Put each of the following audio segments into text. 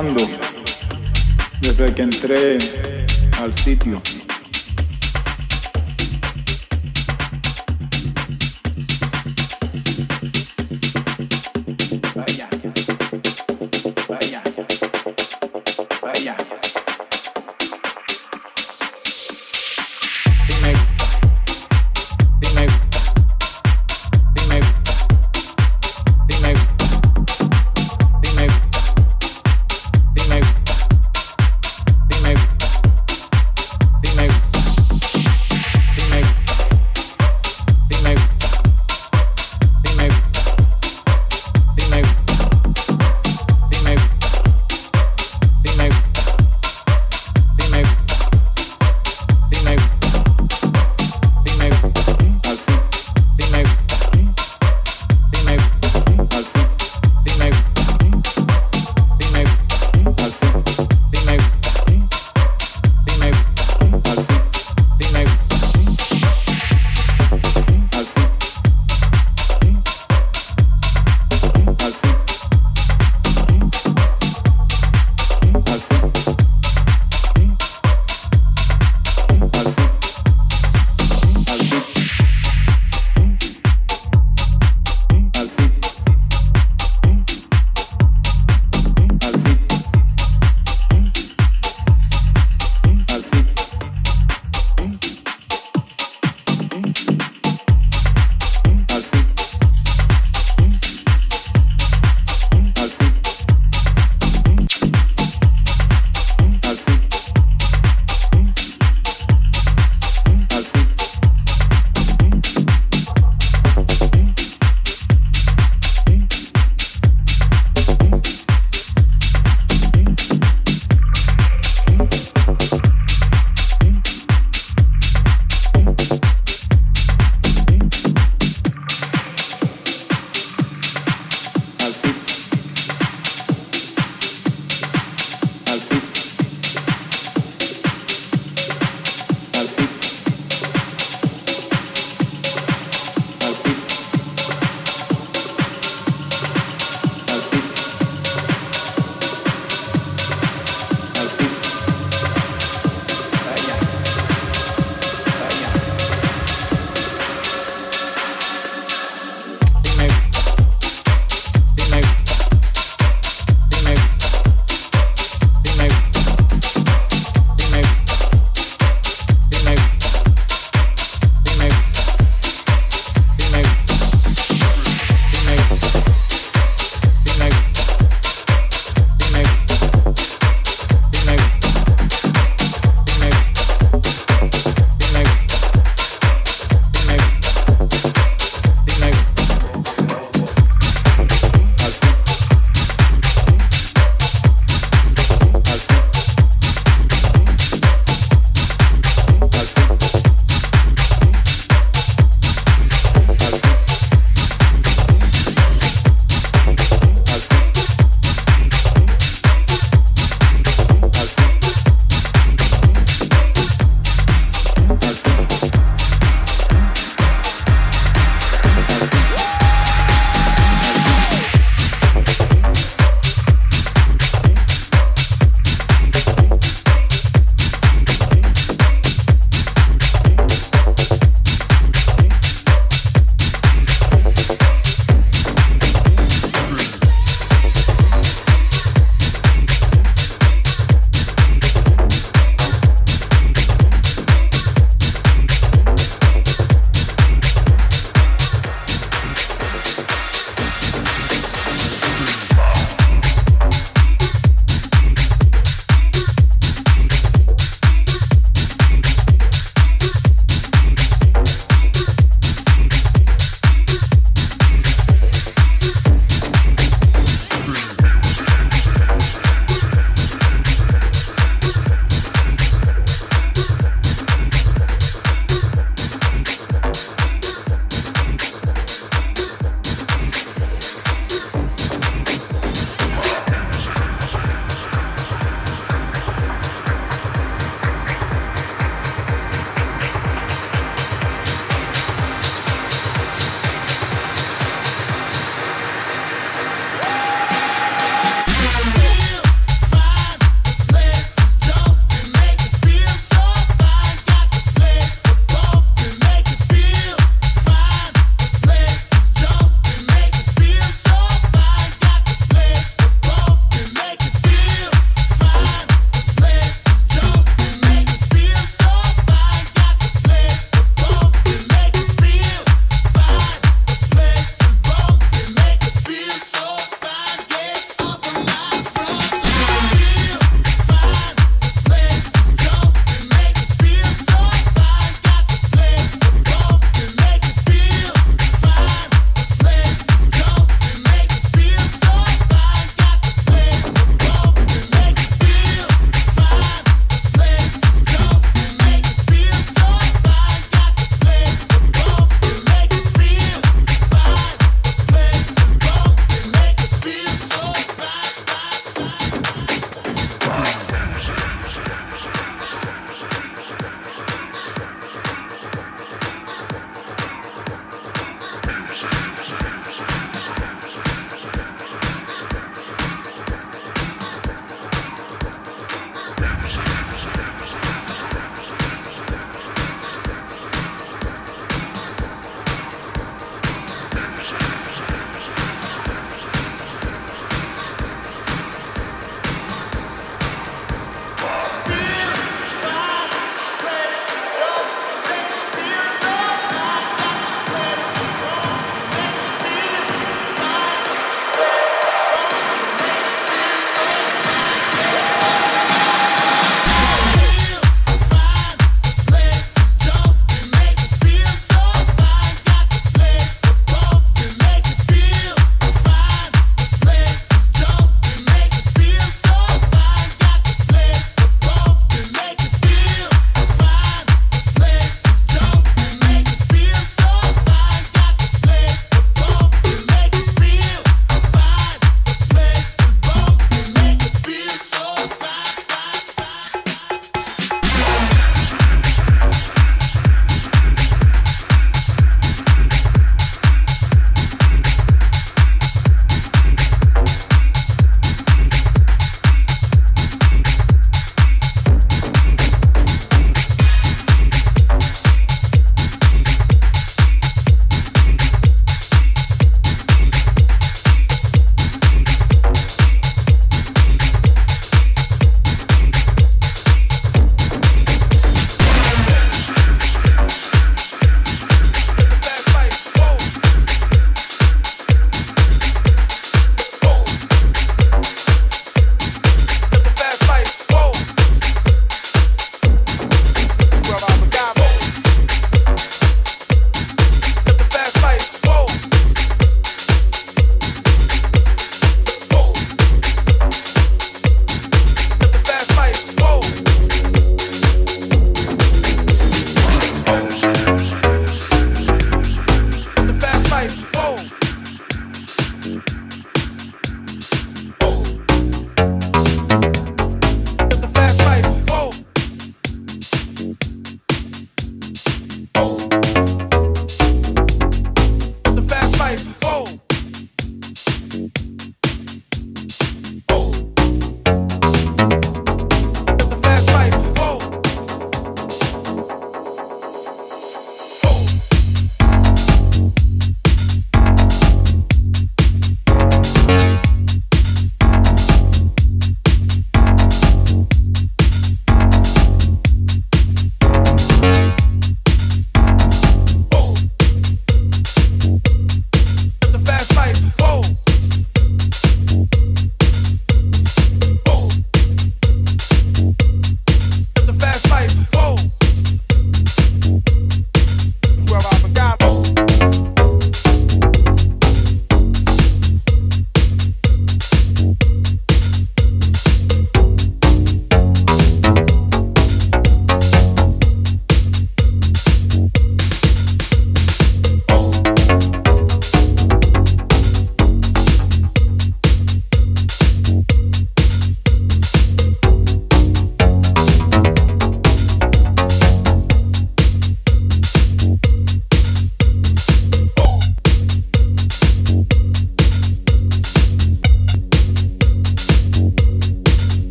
감독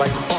like